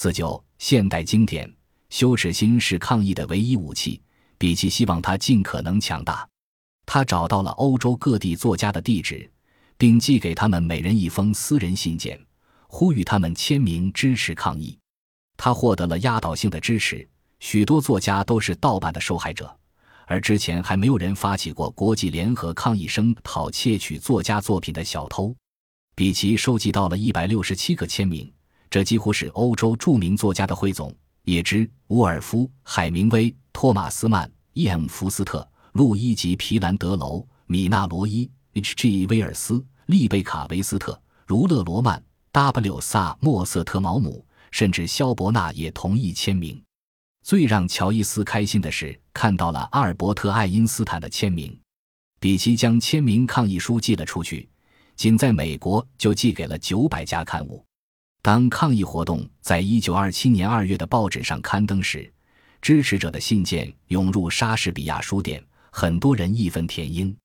四九，现代经典，羞耻心是抗议的唯一武器。比奇希望他尽可能强大。他找到了欧洲各地作家的地址，并寄给他们每人一封私人信件，呼吁他们签名支持抗议。他获得了压倒性的支持。许多作家都是盗版的受害者，而之前还没有人发起过国际联合抗议声讨窃取作家作品的小偷。比奇收集到了一百六十七个签名，这几乎是欧洲著名作家的汇总：也知、沃尔夫、海明威、托马斯曼、伊·福斯特、路易吉·皮兰德楼、米纳罗伊、H.G. 威尔斯、丽贝卡·维斯特、儒勒·罗曼、W. 萨莫瑟特毛姆，甚至肖伯纳也同意签名。最让乔伊斯开心的是，看到了阿尔伯特·爱因斯坦的签名。比奇将签名抗议书寄了出去，仅在美国就寄给了九百家刊物。当抗议活动在一九二七年二月的报纸上刊登时，支持者的信件涌入莎士比亚书店，很多人义愤填膺。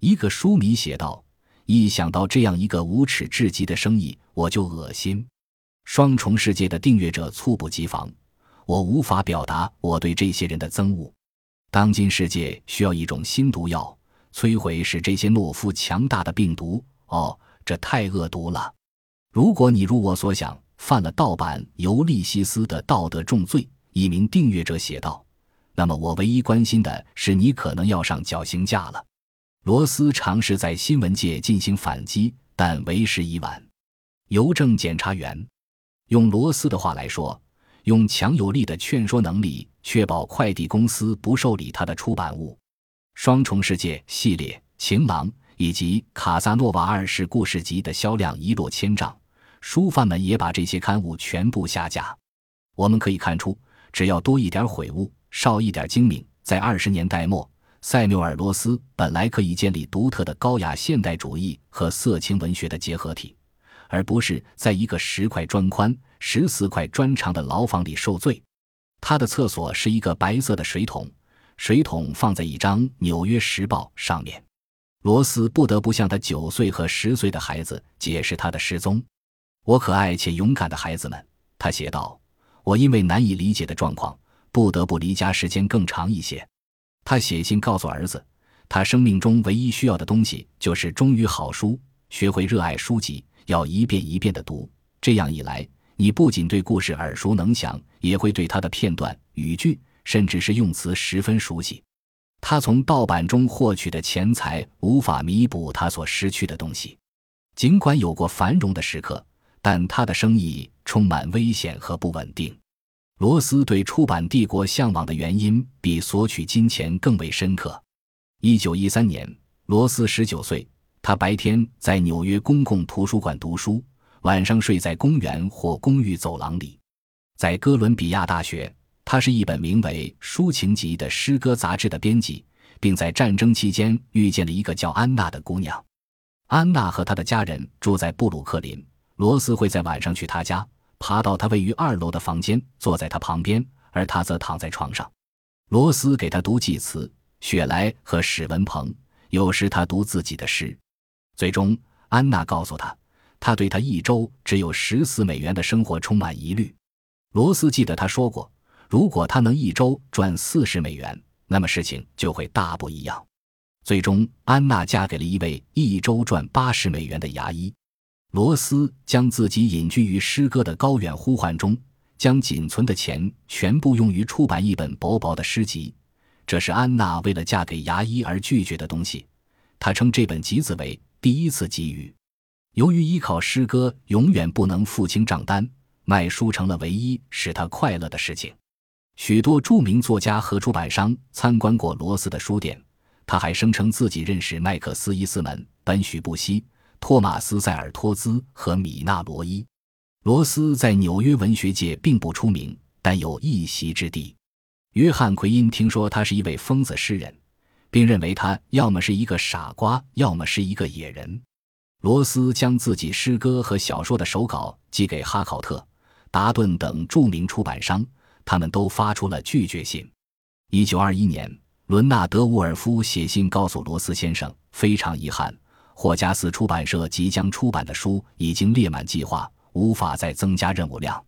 一个书迷写道：“一想到这样一个无耻至极的生意，我就恶心。”双重世界的订阅者猝不及防。我无法表达我对这些人的憎恶。当今世界需要一种新毒药，摧毁使这些懦夫强大的病毒。哦，这太恶毒了！如果你如我所想犯了盗版《尤利西斯》的道德重罪，一名订阅者写道，那么我唯一关心的是你可能要上绞刑架了。罗斯尝试在新闻界进行反击，但为时已晚。邮政检查员用罗斯的话来说。用强有力的劝说能力确保快递公司不受理他的出版物，《双重世界》系列、《情郎》以及《卡萨诺瓦二世故事集》的销量一落千丈，书贩们也把这些刊物全部下架。我们可以看出，只要多一点悔悟，少一点精明，在二十年代末，塞缪尔·罗斯本来可以建立独特的高雅现代主义和色情文学的结合体。而不是在一个十块砖宽、十四块砖长的牢房里受罪。他的厕所是一个白色的水桶，水桶放在一张《纽约时报》上面。罗斯不得不向他九岁和十岁的孩子解释他的失踪。我可爱且勇敢的孩子们，他写道：“我因为难以理解的状况，不得不离家时间更长一些。”他写信告诉儿子，他生命中唯一需要的东西就是忠于好书，学会热爱书籍。要一遍一遍的读，这样一来，你不仅对故事耳熟能详，也会对它的片段、语句，甚至是用词十分熟悉。他从盗版中获取的钱财无法弥补他所失去的东西。尽管有过繁荣的时刻，但他的生意充满危险和不稳定。罗斯对出版帝国向往的原因比索取金钱更为深刻。一九一三年，罗斯十九岁。他白天在纽约公共图书馆读书，晚上睡在公园或公寓走廊里。在哥伦比亚大学，他是一本名为《抒情集》的诗歌杂志的编辑，并在战争期间遇见了一个叫安娜的姑娘。安娜和她的家人住在布鲁克林。罗斯会在晚上去他家，爬到他位于二楼的房间，坐在他旁边，而他则躺在床上。罗斯给他读祭词、雪莱和史文鹏，有时他读自己的诗。最终，安娜告诉他，他对他一周只有十四美元的生活充满疑虑。罗斯记得他说过，如果他能一周赚四十美元，那么事情就会大不一样。最终，安娜嫁给了一位一周赚八十美元的牙医。罗斯将自己隐居于诗歌的高远呼唤中，将仅存的钱全部用于出版一本薄薄的诗集。这是安娜为了嫁给牙医而拒绝的东西。他称这本集子为。第一次给予，由于依靠诗歌永远不能付清账单，卖书成了唯一使他快乐的事情。许多著名作家和出版商参观过罗斯的书店，他还声称自己认识麦克斯·伊斯门、本·许布西、托马斯·塞尔托兹和米纳罗伊。罗斯在纽约文学界并不出名，但有一席之地。约翰·奎因听说他是一位疯子诗人。并认为他要么是一个傻瓜，要么是一个野人。罗斯将自己诗歌和小说的手稿寄给哈考特、达顿等著名出版商，他们都发出了拒绝信。一九二一年，伦纳德·沃尔夫写信告诉罗斯先生：“非常遗憾，霍加斯出版社即将出版的书已经列满计划，无法再增加任务量。”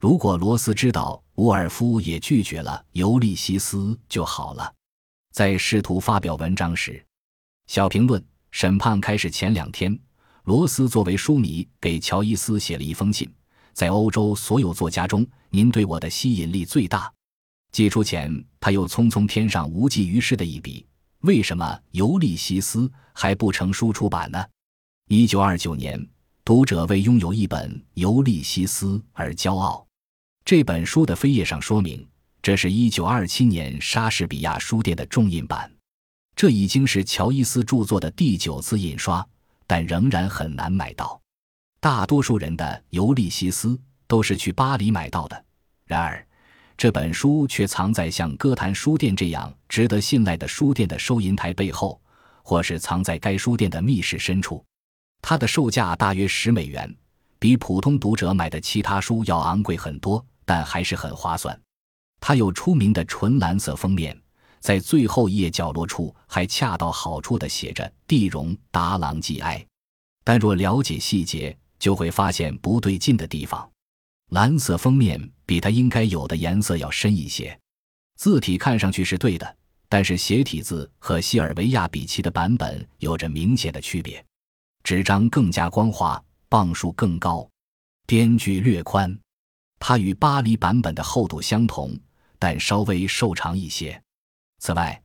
如果罗斯知道伍尔夫也拒绝了《尤利西斯》就好了。在试图发表文章时，小评论审判开始前两天，罗斯作为书迷给乔伊斯写了一封信。在欧洲所有作家中，您对我的吸引力最大。寄出前，他又匆匆添上无济于事的一笔：为什么《尤利西斯》还不成书出版呢？一九二九年，读者为拥有一本《尤利西斯》而骄傲。这本书的扉页上说明，这是一九二七年莎士比亚书店的重印版。这已经是乔伊斯著作的第九次印刷，但仍然很难买到。大多数人的《尤利西斯》都是去巴黎买到的，然而这本书却藏在像歌坛书店这样值得信赖的书店的收银台背后，或是藏在该书店的密室深处。它的售价大约十美元，比普通读者买的其他书要昂贵很多。但还是很划算。它有出名的纯蓝色封面，在最后一页角落处还恰到好处地写着“地荣达朗季埃”。但若了解细节，就会发现不对劲的地方。蓝色封面比它应该有的颜色要深一些，字体看上去是对的，但是斜体字和西尔维亚比奇的版本有着明显的区别。纸张更加光滑，磅数更高，边距略宽。它与巴黎版本的厚度相同，但稍微瘦长一些。此外，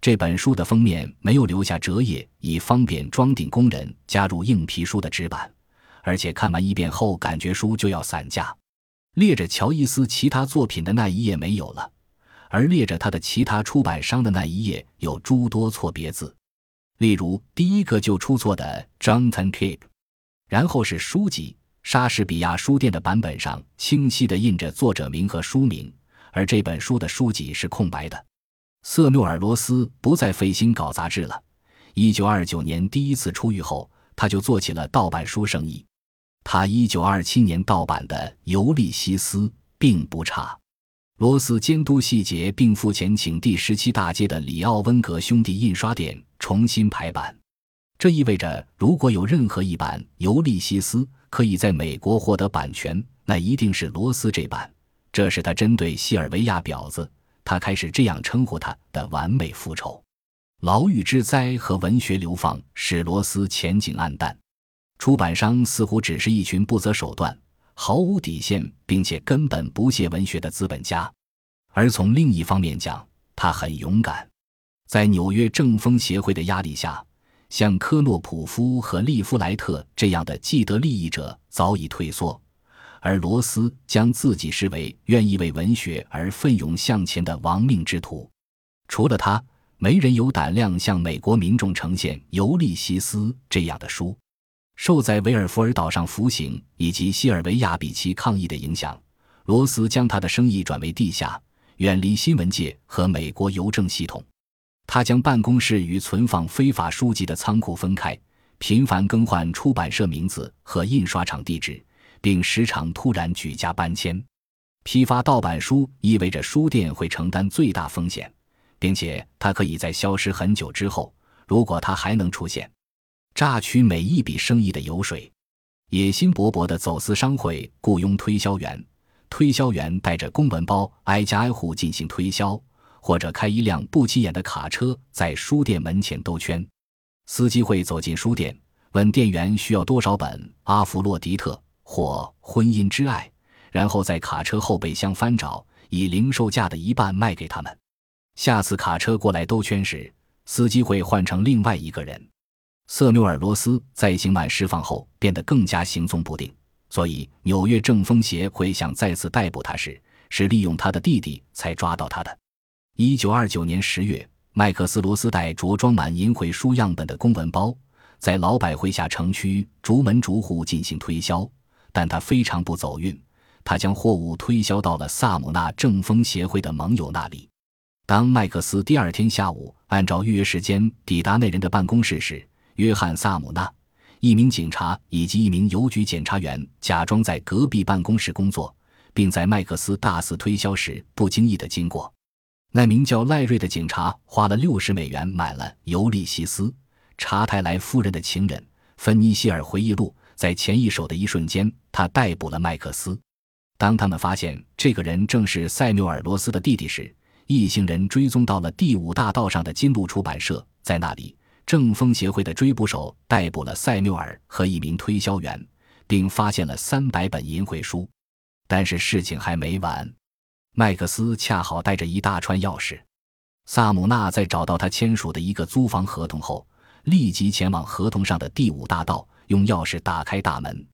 这本书的封面没有留下折页，以方便装订工人加入硬皮书的纸板，而且看完一遍后，感觉书就要散架。列着乔伊斯其他作品的那一页没有了，而列着他的其他出版商的那一页有诸多错别字，例如第一个就出错的 Jonathan Cape，然后是书籍。莎士比亚书店的版本上清晰地印着作者名和书名，而这本书的书籍是空白的。瑟缪尔·罗斯不再费心搞杂志了。一九二九年第一次出狱后，他就做起了盗版书生意。他一九二七年盗版的《尤利西斯》并不差。罗斯监督细节，并付钱请第十七大街的里奥温格兄弟印刷店重新排版。这意味着，如果有任何一版《尤利西斯》，可以在美国获得版权，那一定是罗斯这版。这是他针对西尔维亚婊子，他开始这样称呼他的完美复仇。牢狱之灾和文学流放使罗斯前景黯淡，出版商似乎只是一群不择手段、毫无底线，并且根本不屑文学的资本家。而从另一方面讲，他很勇敢，在纽约正风协会的压力下。像科诺普夫和利夫莱特这样的既得利益者早已退缩，而罗斯将自己视为愿意为文学而奋勇向前的亡命之徒。除了他，没人有胆量向美国民众呈现《尤利西斯》这样的书。受在维尔福尔岛上服刑以及西尔维亚比奇抗议的影响，罗斯将他的生意转为地下，远离新闻界和美国邮政系统。他将办公室与存放非法书籍的仓库分开，频繁更换出版社名字和印刷厂地址，并时常突然举家搬迁。批发盗版书意味着书店会承担最大风险，并且他可以在消失很久之后，如果他还能出现，榨取每一笔生意的油水。野心勃勃的走私商会雇佣推销员，推销员带着公文包挨家挨户进行推销。或者开一辆不起眼的卡车在书店门前兜圈，司机会走进书店，问店员需要多少本《阿弗洛狄特》或《婚姻之爱》，然后在卡车后备箱翻找，以零售价的一半卖给他们。下次卡车过来兜圈时，司机会换成另外一个人。瑟缪尔·罗斯在刑满释放后变得更加行踪不定，所以纽约正风协会想再次逮捕他时，是利用他的弟弟才抓到他的。一九二九年十月，麦克斯罗斯带着装满银回书样本的公文包，在老百汇下城区逐门逐户进行推销，但他非常不走运，他将货物推销到了萨姆纳正风协会的盟友那里。当麦克斯第二天下午按照预约时间抵达那人的办公室时，约翰·萨姆纳、一名警察以及一名邮局检查员假装在隔壁办公室工作，并在麦克斯大肆推销时不经意的经过。那名叫赖瑞的警察花了六十美元买了《尤利西斯》。查泰莱夫人的情人芬尼希尔回忆录在前一手的一瞬间，他逮捕了麦克斯。当他们发现这个人正是塞缪尔·罗斯的弟弟时，一行人追踪到了第五大道上的金鹿出版社，在那里，正风协会的追捕手逮捕了塞缪尔和一名推销员，并发现了三百本淫秽书。但是事情还没完，麦克斯恰好带着一大串钥匙。萨姆纳在找到他签署的一个租房合同后，立即前往合同上的第五大道，用钥匙打开大门。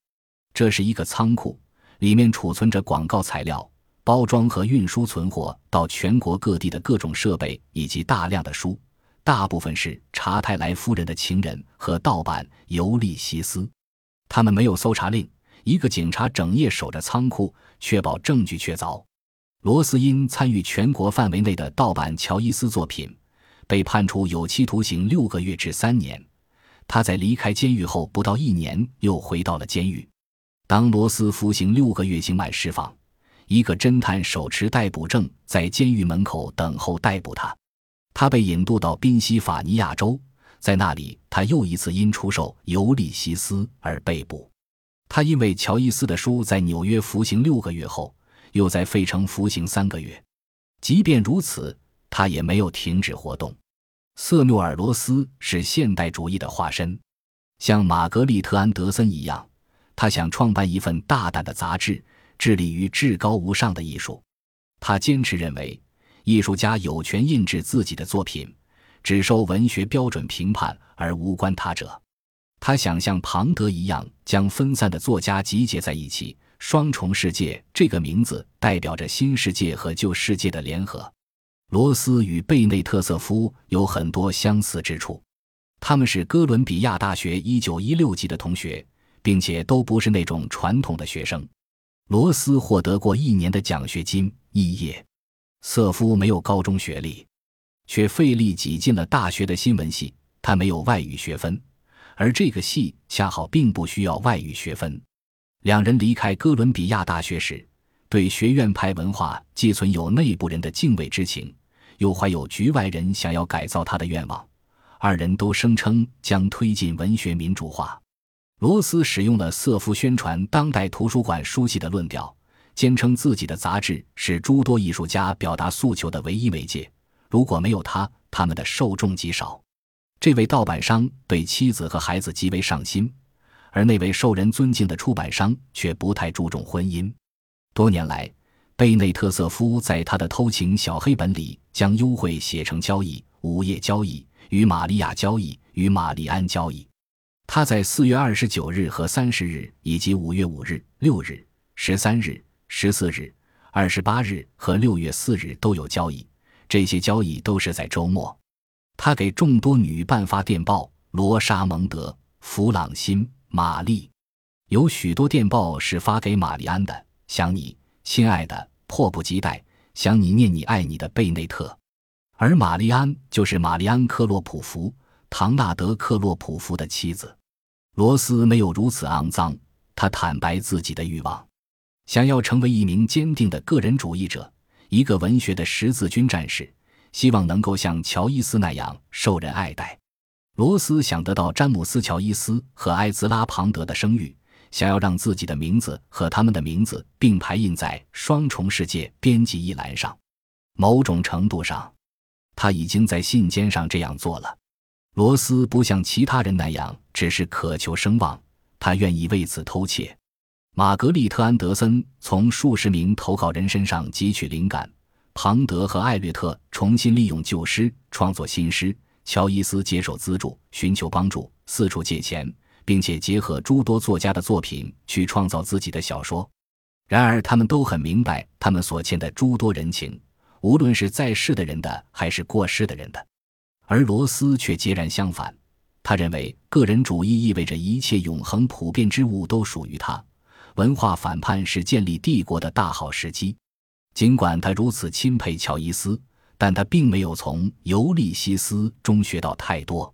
这是一个仓库。里面储存着广告材料、包装和运输存货到全国各地的各种设备，以及大量的书，大部分是查泰莱夫人的情人和盗版《尤利西斯》。他们没有搜查令，一个警察整夜守着仓库，确保证据确凿。罗斯因参与全国范围内的盗版乔伊斯作品，被判处有期徒刑六个月至三年。他在离开监狱后不到一年，又回到了监狱。当罗斯服刑六个月刑满释放，一个侦探手持逮捕证在监狱门口等候逮捕他。他被引渡到宾夕法尼亚州，在那里他又一次因出售《尤利西斯》而被捕。他因为乔伊斯的书在纽约服刑六个月后，又在费城服刑三个月。即便如此，他也没有停止活动。瑟缪尔·罗斯是现代主义的化身，像玛格丽特·安德森一样。他想创办一份大胆的杂志，致力于至高无上的艺术。他坚持认为，艺术家有权印制自己的作品，只受文学标准评判，而无关他者。他想像庞德一样，将分散的作家集结在一起。双重世界这个名字代表着新世界和旧世界的联合。罗斯与贝内特瑟夫有很多相似之处，他们是哥伦比亚大学1916级的同学。并且都不是那种传统的学生。罗斯获得过一年的奖学金，肄业。瑟夫没有高中学历，却费力挤进了大学的新闻系。他没有外语学分，而这个系恰好并不需要外语学分。两人离开哥伦比亚大学时，对学院派文化既存有内部人的敬畏之情，又怀有局外人想要改造他的愿望。二人都声称将推进文学民主化。罗斯使用了瑟夫宣传当代图书馆书系的论调，坚称自己的杂志是诸多艺术家表达诉求的唯一媒介。如果没有他，他们的受众极少。这位盗版商对妻子和孩子极为上心，而那位受人尊敬的出版商却不太注重婚姻。多年来，贝内特瑟夫在他的偷情小黑本里将优惠写成交易、午夜交易、与玛利亚交易、与玛丽安交易。他在四月二十九日和三十日，以及五月五日、六日、十三日、十四日、二十八日和六月四日都有交易，这些交易都是在周末。他给众多女伴发电报：罗莎蒙德、弗朗辛、玛丽。有许多电报是发给玛丽安的：“想你，亲爱的，迫不及待，想你，念你爱你的贝内特。”而玛丽安就是玛丽安·克洛普福。唐纳德·克洛普福的妻子，罗斯没有如此肮脏。他坦白自己的欲望，想要成为一名坚定的个人主义者，一个文学的十字军战士，希望能够像乔伊斯那样受人爱戴。罗斯想得到詹姆斯·乔伊斯和埃兹拉·庞德的声誉，想要让自己的名字和他们的名字并排印在《双重世界》编辑一栏上。某种程度上，他已经在信笺上这样做了。罗斯不像其他人那样只是渴求声望，他愿意为此偷窃。玛格丽特·安德森从数十名投稿人身上汲取灵感，庞德和艾略特重新利用旧诗创作新诗，乔伊斯接受资助，寻求帮助，四处借钱，并且结合诸多作家的作品去创造自己的小说。然而，他们都很明白他们所欠的诸多人情，无论是在世的人的还是过世的人的。而罗斯却截然相反，他认为个人主义意味着一切永恒普遍之物都属于他，文化反叛是建立帝国的大好时机。尽管他如此钦佩乔伊斯，但他并没有从《尤利西斯》中学到太多。